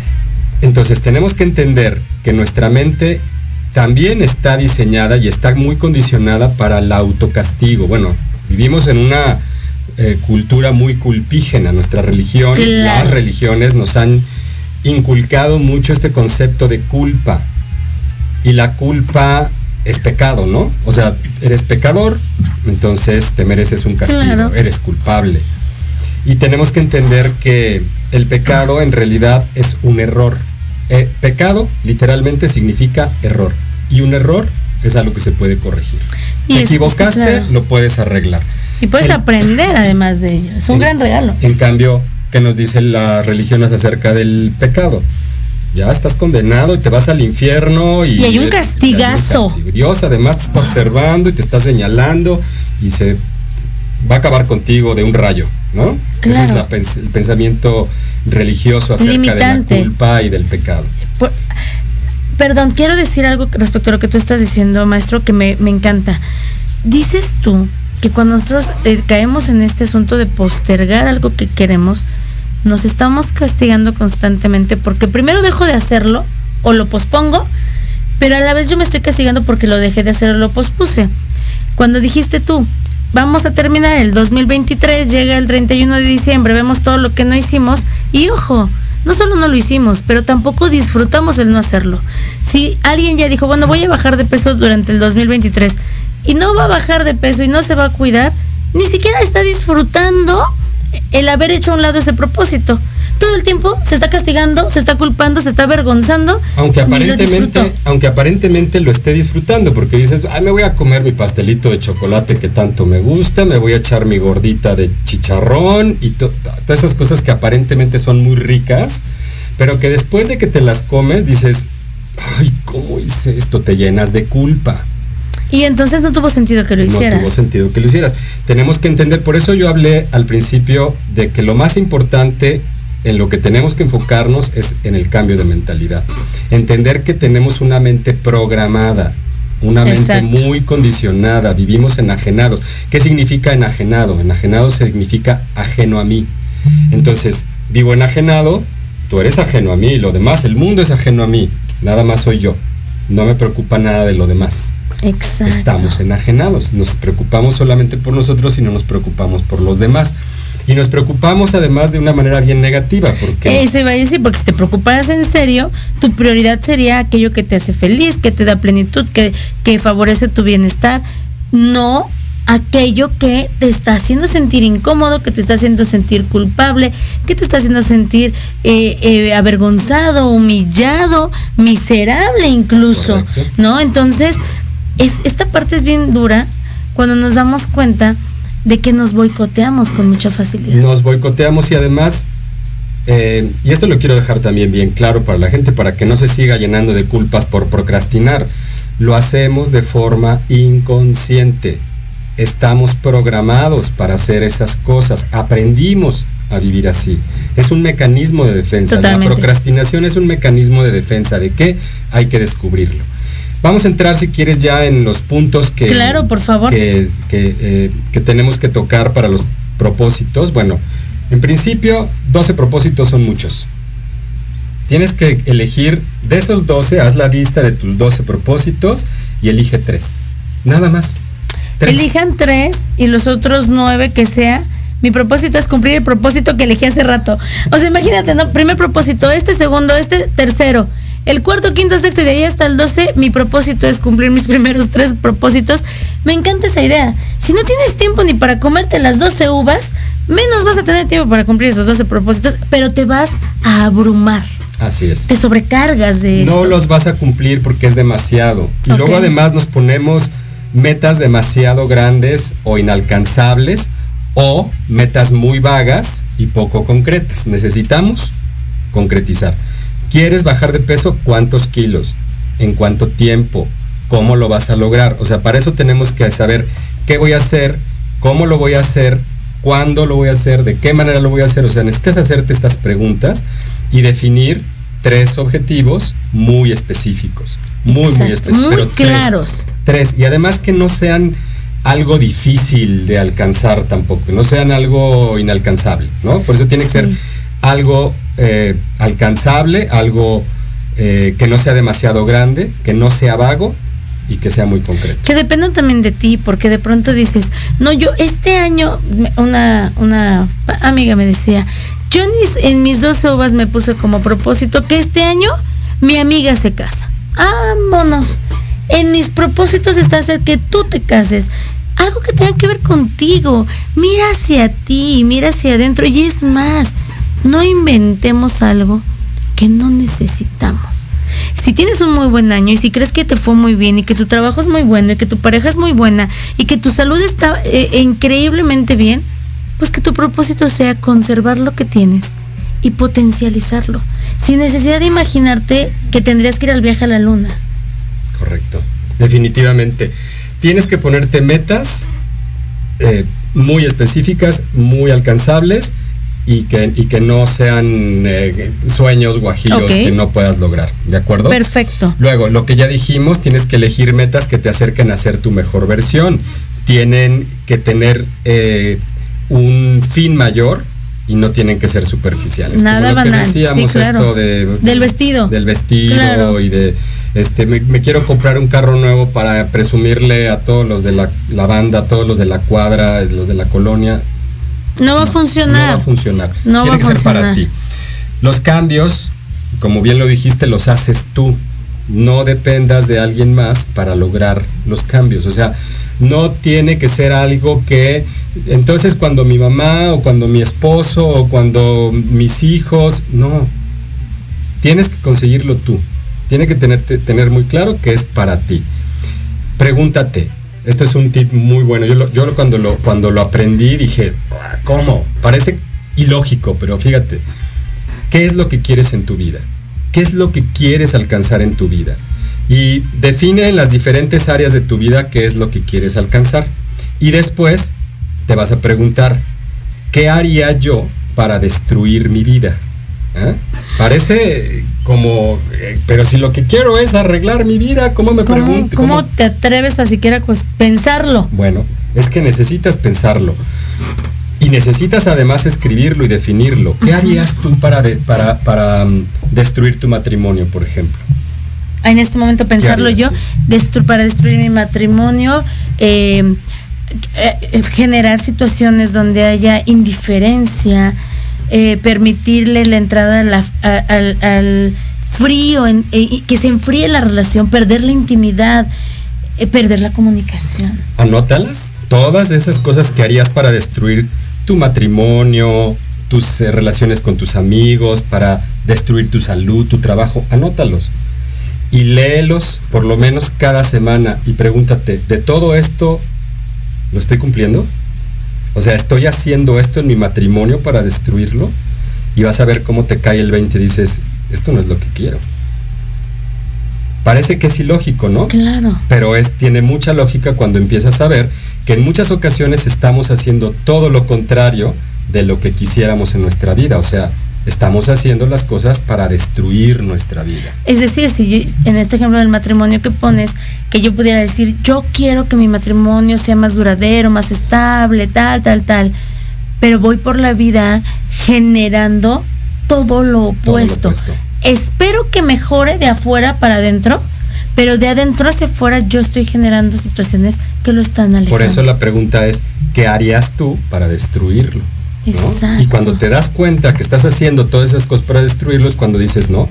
Entonces tenemos que entender que nuestra mente también está diseñada y está muy condicionada para el autocastigo. Bueno, vivimos en una eh, cultura muy culpígena, nuestra religión, Claro. las religiones nos han inculcado mucho este concepto de culpa. Y la culpa es pecado, ¿no? O sea, eres pecador, entonces te mereces un castigo, Claro. eres culpable. Y tenemos que entender que el pecado en realidad es un error. Eh, pecado literalmente significa error. Y un error es algo que se puede corregir. Y Te es- sí, equivocaste, claro. lo puedes arreglar. Y puedes El- aprender además de ello. Es un en- gran regalo. En cambio, ¿qué nos dicen las religiones acerca del pecado? Ya estás condenado y te vas al infierno y, Y hay un y hay castigazo. castigo. Dios además te está observando y te está señalando y se va a acabar contigo de un rayo, ¿no? Ese es la el pensamiento religioso acerca Limitante. de la culpa y del pecado. Por- perdón, quiero decir algo respecto a lo que tú estás diciendo, maestro, que me, me encanta. Dices tú que cuando nosotros eh, caemos en este asunto de postergar algo que queremos, nos estamos castigando constantemente porque primero dejo de hacerlo o lo pospongo, pero a la vez yo me estoy castigando porque lo dejé de hacer o lo pospuse. Cuando dijiste tú, vamos a terminar el 2023, llega el 31 de diciembre, vemos todo lo que no hicimos y ojo, no solo no lo hicimos, pero tampoco disfrutamos el no hacerlo. Si alguien ya dijo, bueno, voy a bajar de peso durante el 2023 y no va a bajar de peso y no se va a cuidar, ni siquiera está disfrutando el haber hecho a un lado ese propósito. Todo el tiempo se está castigando, se está culpando, se está avergonzando. Aunque lo aparentemente, disfrutó. aunque aparentemente lo esté disfrutando, porque dices, ay, me voy a comer mi pastelito de chocolate que tanto me gusta, me voy a echar mi gordita de chicharrón y to- todas esas cosas que aparentemente son muy ricas, pero que después de que te las comes dices, ay, ¿cómo hice esto? Te llenas de culpa. Y entonces no tuvo sentido que lo hicieras. No tuvo sentido que lo hicieras. Tenemos que entender, por eso yo hablé al principio de que lo más importante en lo que tenemos que enfocarnos es en el cambio de mentalidad. Entender que tenemos una mente programada, una mente muy condicionada, vivimos enajenados. ¿Qué significa enajenado? Enajenado significa ajeno a mí. Entonces, vivo enajenado, tú eres ajeno a mí, lo demás, el mundo es ajeno a mí, nada más soy yo. No me preocupa nada de lo demás Exacto. estamos enajenados. Nos preocupamos solamente por nosotros y no nos preocupamos por los demás. Y nos preocupamos además de una manera bien negativa, porque Eso iba a decir, porque si te preocuparas en serio, tu prioridad sería aquello que te hace feliz, que te da plenitud, que, que favorece tu bienestar, no aquello que te está haciendo sentir incómodo, que te está haciendo sentir culpable, que te está haciendo sentir eh, eh, avergonzado, humillado, miserable incluso. ¿no? Entonces, es, esta parte es bien dura cuando nos damos cuenta de que nos boicoteamos con mucha facilidad. nos boicoteamos y además, eh, y esto lo quiero dejar también bien claro para la gente, para que no se siga llenando de culpas por procrastinar, lo hacemos de forma inconsciente. Estamos programados para hacer esas cosas, aprendimos a vivir así. Es un mecanismo de defensa. Totalmente. La procrastinación es un mecanismo de defensa. ¿De qué? Hay que descubrirlo. Vamos a entrar, si quieres, ya en los puntos que, Claro, por favor. que, que, eh, que tenemos que tocar para los propósitos. Bueno, en principio, 12 propósitos son muchos. Tienes que elegir de esos 12, haz la lista de tus 12 propósitos y elige 3. Nada más. Tres. Elijan tres y los otros nueve que sea. Mi propósito es cumplir el propósito que elegí hace rato. O sea, imagínate, ¿no? Primer propósito, este, segundo, este, tercero. El cuarto, quinto, sexto y de ahí hasta el 12, mi propósito es cumplir mis primeros tres propósitos. Me encanta esa idea. Si no tienes tiempo ni para comerte las 12 uvas, menos vas a tener tiempo para cumplir esos 12 propósitos, pero te vas a abrumar. Así es. Te sobrecargas de esto. No los vas a cumplir porque es demasiado. Y luego además nos ponemos metas demasiado grandes o inalcanzables o metas muy vagas y poco concretas. Necesitamos concretizar. ¿Quieres bajar de peso? ¿Cuántos kilos? ¿En cuánto tiempo? ¿Cómo lo vas a lograr? O sea, para eso tenemos que saber qué voy a hacer, cómo lo voy a hacer, cuándo lo voy a hacer, de qué manera lo voy a hacer. O sea, necesitas hacerte estas preguntas y definir tres objetivos muy específicos. Muy, muy específicos. muy pero claros. Tres. Y además que no sean algo difícil de alcanzar tampoco, no sean algo inalcanzable, ¿no? Por eso tiene que Sí. ser algo eh, alcanzable, algo eh, que no sea demasiado grande, que no sea vago y que sea muy concreto. Que dependan también de ti, porque de pronto dices, no, yo este año, una, una amiga me decía, yo en mis, en mis 12 uvas me puse como propósito que este año mi amiga se casa. Vámonos. En mis propósitos está hacer que tú te cases. Algo que tenga que ver contigo. Mira hacia ti, mira hacia adentro. Y es más, no inventemos algo que no necesitamos. Si tienes un muy buen año y si crees que te fue muy bien y que tu trabajo es muy bueno y que tu pareja es muy buena y que tu salud está eh, increíblemente bien, pues que tu propósito sea conservar lo que tienes y potencializarlo, sin necesidad de imaginarte que tendrías que ir al viaje a la luna. Correcto. Definitivamente. Tienes que ponerte metas eh, muy específicas, muy alcanzables y que, y que no sean eh, sueños guajillos que no puedas lograr. ¿De acuerdo? Perfecto. Luego, lo que ya dijimos, tienes que elegir metas que te acerquen a ser tu mejor versión. Tienen que tener eh, un fin mayor y no tienen que ser superficiales. Nada Como lo que banal, sí, decíamos claro. esto de, Del vestido. Del vestido Claro. y de este me, me quiero comprar un carro nuevo para presumirle a todos los de la, la banda, a todos los de la cuadra, los de la colonia. No va a No funcionar. va a funcionar. No Tiene va que ser para ti. Los cambios, como bien lo dijiste, los haces tú. No dependas de alguien más para lograr los cambios. O sea, no tiene que ser algo que Entonces cuando mi mamá o cuando mi esposo o cuando mis hijos, no. Tienes que conseguirlo tú. Tiene que tener, tener muy claro que es para ti. Pregúntate. Esto es un tip muy bueno. Yo, yo cuando, lo, cuando lo aprendí dije, "Ah, ¿cómo? Parece ilógico, pero fíjate. ¿Qué es lo que quieres en tu vida? ¿Qué es lo que quieres alcanzar en tu vida? Y define en las diferentes áreas de tu vida qué es lo que quieres alcanzar. Y después te vas a preguntar, ¿qué haría yo para destruir mi vida? ¿Ah? Parece como, eh, pero si lo que quiero es arreglar mi vida, ¿cómo me ¿Cómo, pregunto? cómo te atreves a siquiera pues, pensarlo? Bueno, es que necesitas pensarlo. Y necesitas además escribirlo y definirlo. ¿Qué harías tú para, de- para, para mm, destruir tu matrimonio, por ejemplo? en este momento pensarlo yo, destru- para destruir mi matrimonio, eh, eh, eh, generar situaciones donde haya indiferencia, eh, permitirle la entrada al, al frío, en- eh, que se enfríe la relación, perder la intimidad, eh, perder la comunicación. Anótalas. Todas esas cosas que harías para destruir tu matrimonio, tus relaciones con tus amigos, para destruir tu salud, tu trabajo. Anótalos. Y léelos por lo menos cada semana y pregúntate, ¿de todo esto lo estoy cumpliendo? O sea, ¿estoy haciendo esto en mi matrimonio para destruirlo? Y vas a ver cómo te cae el 20 y dices, esto no es lo que quiero. Parece que es ilógico, ¿no? Claro. pero es, tiene mucha lógica cuando empiezas a ver que en muchas ocasiones estamos haciendo todo lo contrario de lo que quisiéramos en nuestra vida. O sea, estamos haciendo las cosas para destruir nuestra vida. Es decir, si yo, en este ejemplo del matrimonio que pones, que yo pudiera decir, yo quiero que mi matrimonio sea más duradero, más estable, tal, tal, tal, pero voy por la vida generando todo lo opuesto. opuesto. Espero que mejore de afuera para adentro, pero de adentro hacia afuera yo estoy generando situaciones que lo están alejando. Por eso la pregunta es, ¿qué harías tú para destruirlo? ¿No? Y cuando te das cuenta que estás haciendo todas esas cosas para destruirlo es cuando dices, no,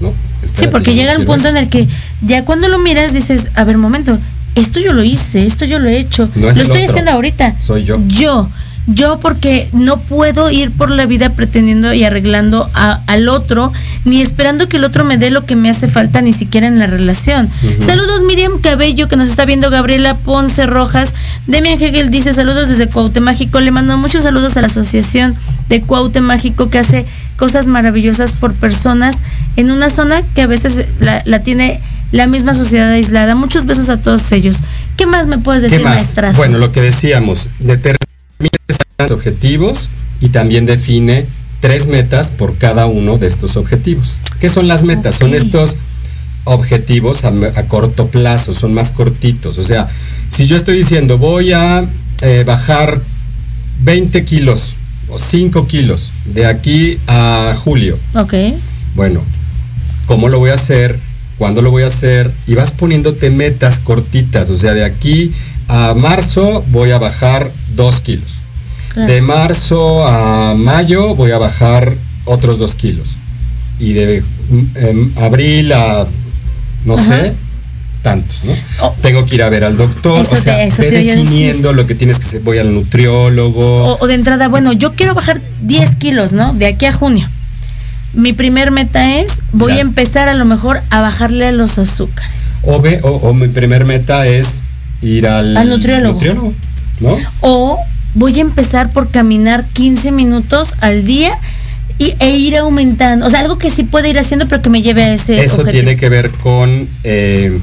no. Sí, porque no llega un quiero punto eso". en el que ya cuando lo miras dices, a ver, momento, esto yo lo hice, esto yo lo he hecho, No es lo el estoy otro, haciendo ahorita. soy yo. Yo, yo porque no puedo ir por la vida pretendiendo y arreglando a- al otro, ni esperando que el otro me dé lo que me hace falta, ni siquiera en la relación. Saludos Miriam Cabello, que nos está viendo Gabriela Ponce Rojas. Demian Hegel dice saludos desde Cuaute Mágico. Le mando muchos saludos a la asociación de Cuaute Mágico que hace cosas maravillosas por personas en una zona que a veces la, la tiene la misma sociedad aislada. Muchos besos a todos ellos. ¿Qué más me puedes ¿Qué decir, maestras? Bueno, lo que decíamos, los objetivos y también define tres metas por cada uno de estos objetivos. ¿Qué son las metas? Son estos objetivos a corto plazo, son más cortitos. O sea, si yo estoy diciendo voy a eh, bajar 20 kilos o 5 kilos de aquí a julio, Ok. bueno, ¿cómo lo voy a hacer? ¿Cuándo lo voy a hacer? Y vas poniéndote metas cortitas. O sea, de aquí a marzo voy a bajar 2 kilos. Claro. De marzo a mayo voy a bajar otros 2 kilos. Y de em, abril a, no Ajá. sé, tantos, ¿no? Oh. Tengo que ir a ver al doctor. Eso o sea, te- eso ve definiendo lo que tienes que hacer. Voy al nutriólogo. O, o de entrada, bueno, yo quiero bajar 10 kilos, ¿no? De aquí a junio. Mi primer meta es, voy a empezar a lo mejor a bajarle a los azúcares. O, ve, o, o mi primer meta es ir al, Al nutriólogo. ¿no? O voy a empezar por caminar 15 minutos al día y, e ir aumentando. O sea, algo que sí puede ir haciendo, pero que me lleve a ese Eso objetivo. tiene que ver con eh,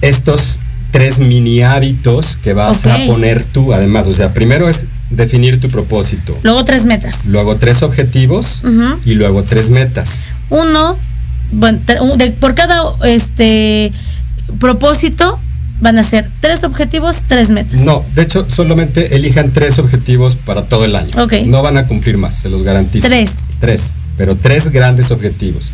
estos tres mini hábitos que vas a poner tú, además. O sea, primero es definir tu propósito. Luego tres metas. Luego tres objetivos y luego tres metas. Uno, bueno, por cada este propósito van a ser tres objetivos, tres metas. No, de hecho, solamente elijan tres objetivos para todo el año. Ok. No van a cumplir más, se los garantizo. Tres. Tres, pero tres grandes objetivos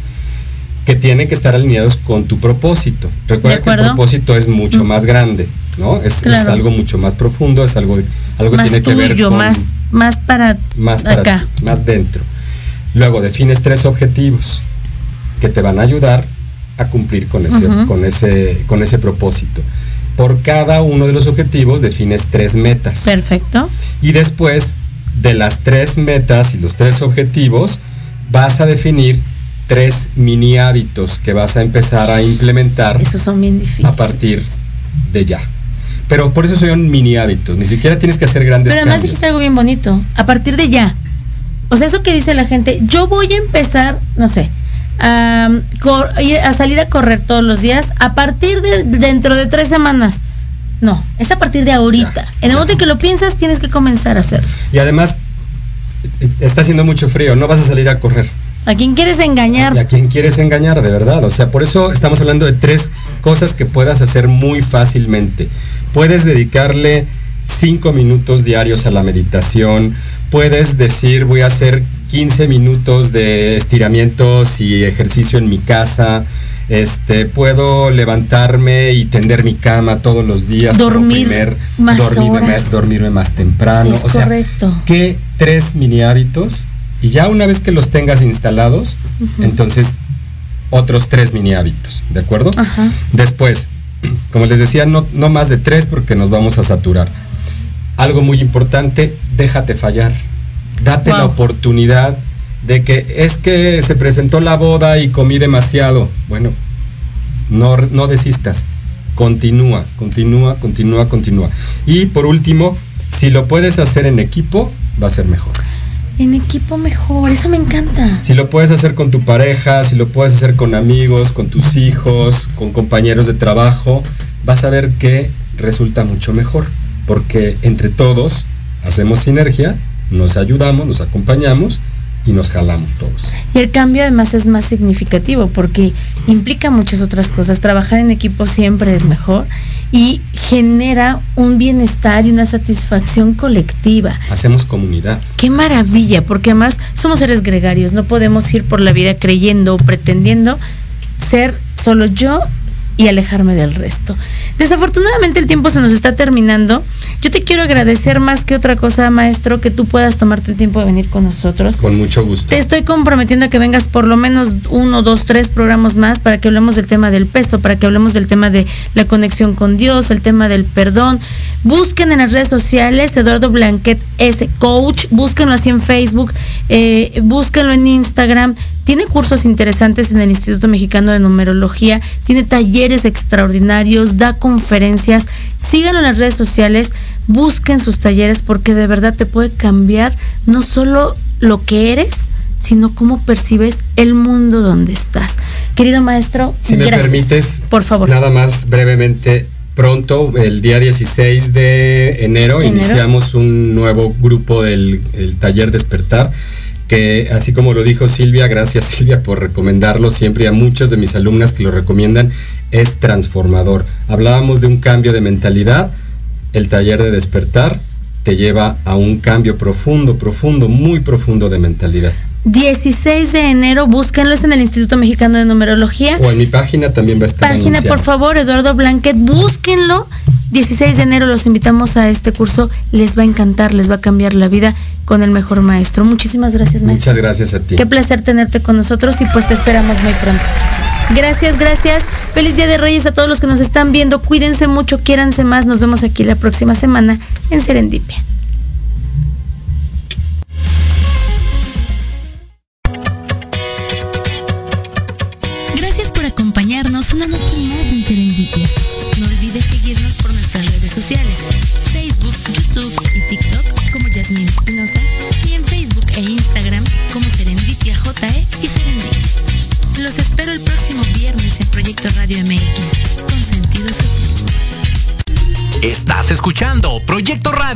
que tienen que estar alineados con tu propósito. Recuerda que el propósito es mucho Mm. más grande, ¿no? Es, algo mucho más profundo, es algo, algo más tiene que ver con más, más para, más para acá. ti, más dentro. Luego defines tres objetivos que te van a ayudar a cumplir con ese, con ese, con ese propósito. Por cada uno de los objetivos defines tres metas. Perfecto. Y después de las tres metas y los tres objetivos, vas a definir tres mini hábitos que vas a empezar a implementar Esos son bien difíciles. a partir de ya. Pero por eso son mini hábitos, ni siquiera tienes que hacer grandes Pero además cambios. dijiste algo bien bonito. A partir de ya. O sea, eso que dice la gente, yo voy a empezar, no sé, a, salir a correr todos los días a partir de dentro de tres semanas. No, es a partir de ahorita. Ya, en el momento en que lo piensas, tienes que comenzar a hacerlo. Y además, está haciendo mucho frío, no vas a salir a correr. ¿A quién quieres engañar? ¿Y a quién quieres engañar, de verdad? O sea, por eso estamos hablando de tres cosas que puedas hacer muy fácilmente. Puedes dedicarle cinco minutos diarios a la meditación. Puedes decir, voy a hacer 15 minutos de estiramientos y ejercicio en mi casa. Este, puedo levantarme y tender mi cama todos los días. Dormir más dormirme, horas. más, dormirme más temprano. Es o sea, correcto. ¿qué tres mini hábitos? Y ya una vez que los tengas instalados, entonces otros tres mini hábitos, ¿de acuerdo? Ajá. Después, como les decía, no, no más de tres porque nos vamos a saturar. Algo muy importante, déjate fallar. Date la oportunidad de que es que se presentó la boda y comí demasiado. Bueno, no, no desistas. Continúa, continúa, continúa, continúa. Y por último, si lo puedes hacer en equipo, va a ser mejor. En equipo mejor, eso me encanta. Si lo puedes hacer con tu pareja, si lo puedes hacer con amigos, con tus hijos, con compañeros de trabajo, vas a ver que resulta mucho mejor. Porque entre todos hacemos sinergia, nos ayudamos, nos acompañamos y nos jalamos todos. Y el cambio además es más significativo porque implica muchas otras cosas. Trabajar en equipo siempre es mejor y genera un bienestar y una satisfacción colectiva. Hacemos comunidad. Qué maravilla, porque además somos seres gregarios, no podemos ir por la vida creyendo o pretendiendo ser solo yo y alejarme del resto. Desafortunadamente el tiempo se nos está terminando. Yo te quiero agradecer más que otra cosa, maestro, que tú puedas tomarte el tiempo de venir con nosotros. Con mucho gusto. Te estoy comprometiendo a que vengas por lo menos uno, dos, tres programas más para que hablemos del tema del peso, para que hablemos del tema de la conexión con Dios, el tema del perdón. Busquen en las redes sociales Eduardo Blanquet S Coach, búsquenlo así en Facebook, eh, búsquenlo en Instagram. Tiene cursos interesantes en el Instituto Mexicano de Numerología, tiene talleres extraordinarios, da conferencias. Síganlo en las redes sociales, busquen sus talleres porque de verdad te puede cambiar no solo lo que eres, sino cómo percibes el mundo donde estás. Querido maestro, Si me gracias. permites, por favor. nada más brevemente, pronto, el día 16 de enero, Enero. iniciamos un nuevo grupo del el taller Despertar, que así como lo dijo Silvia, gracias Silvia por recomendarlo siempre y a muchos de mis alumnas que lo recomiendan, es transformador. Hablábamos de un cambio de mentalidad, el taller de Despertar te lleva a un cambio profundo, profundo, muy profundo de mentalidad. 16 de enero, búsquenlo, es en el Instituto Mexicano de Numerología. O en mi página también va a estar Página, por favor, Eduardo Blanquet, búsquenlo. 16 de enero los invitamos a este curso. Les va a encantar, les va a cambiar la vida con el mejor maestro. Muchísimas gracias, maestro. Muchas gracias a ti. Qué placer tenerte con nosotros y pues te esperamos muy pronto. Gracias, gracias. Feliz Día de Reyes a todos los que nos están viendo. Cuídense mucho, quiéranse más. Nos vemos aquí la próxima semana en Serendipia.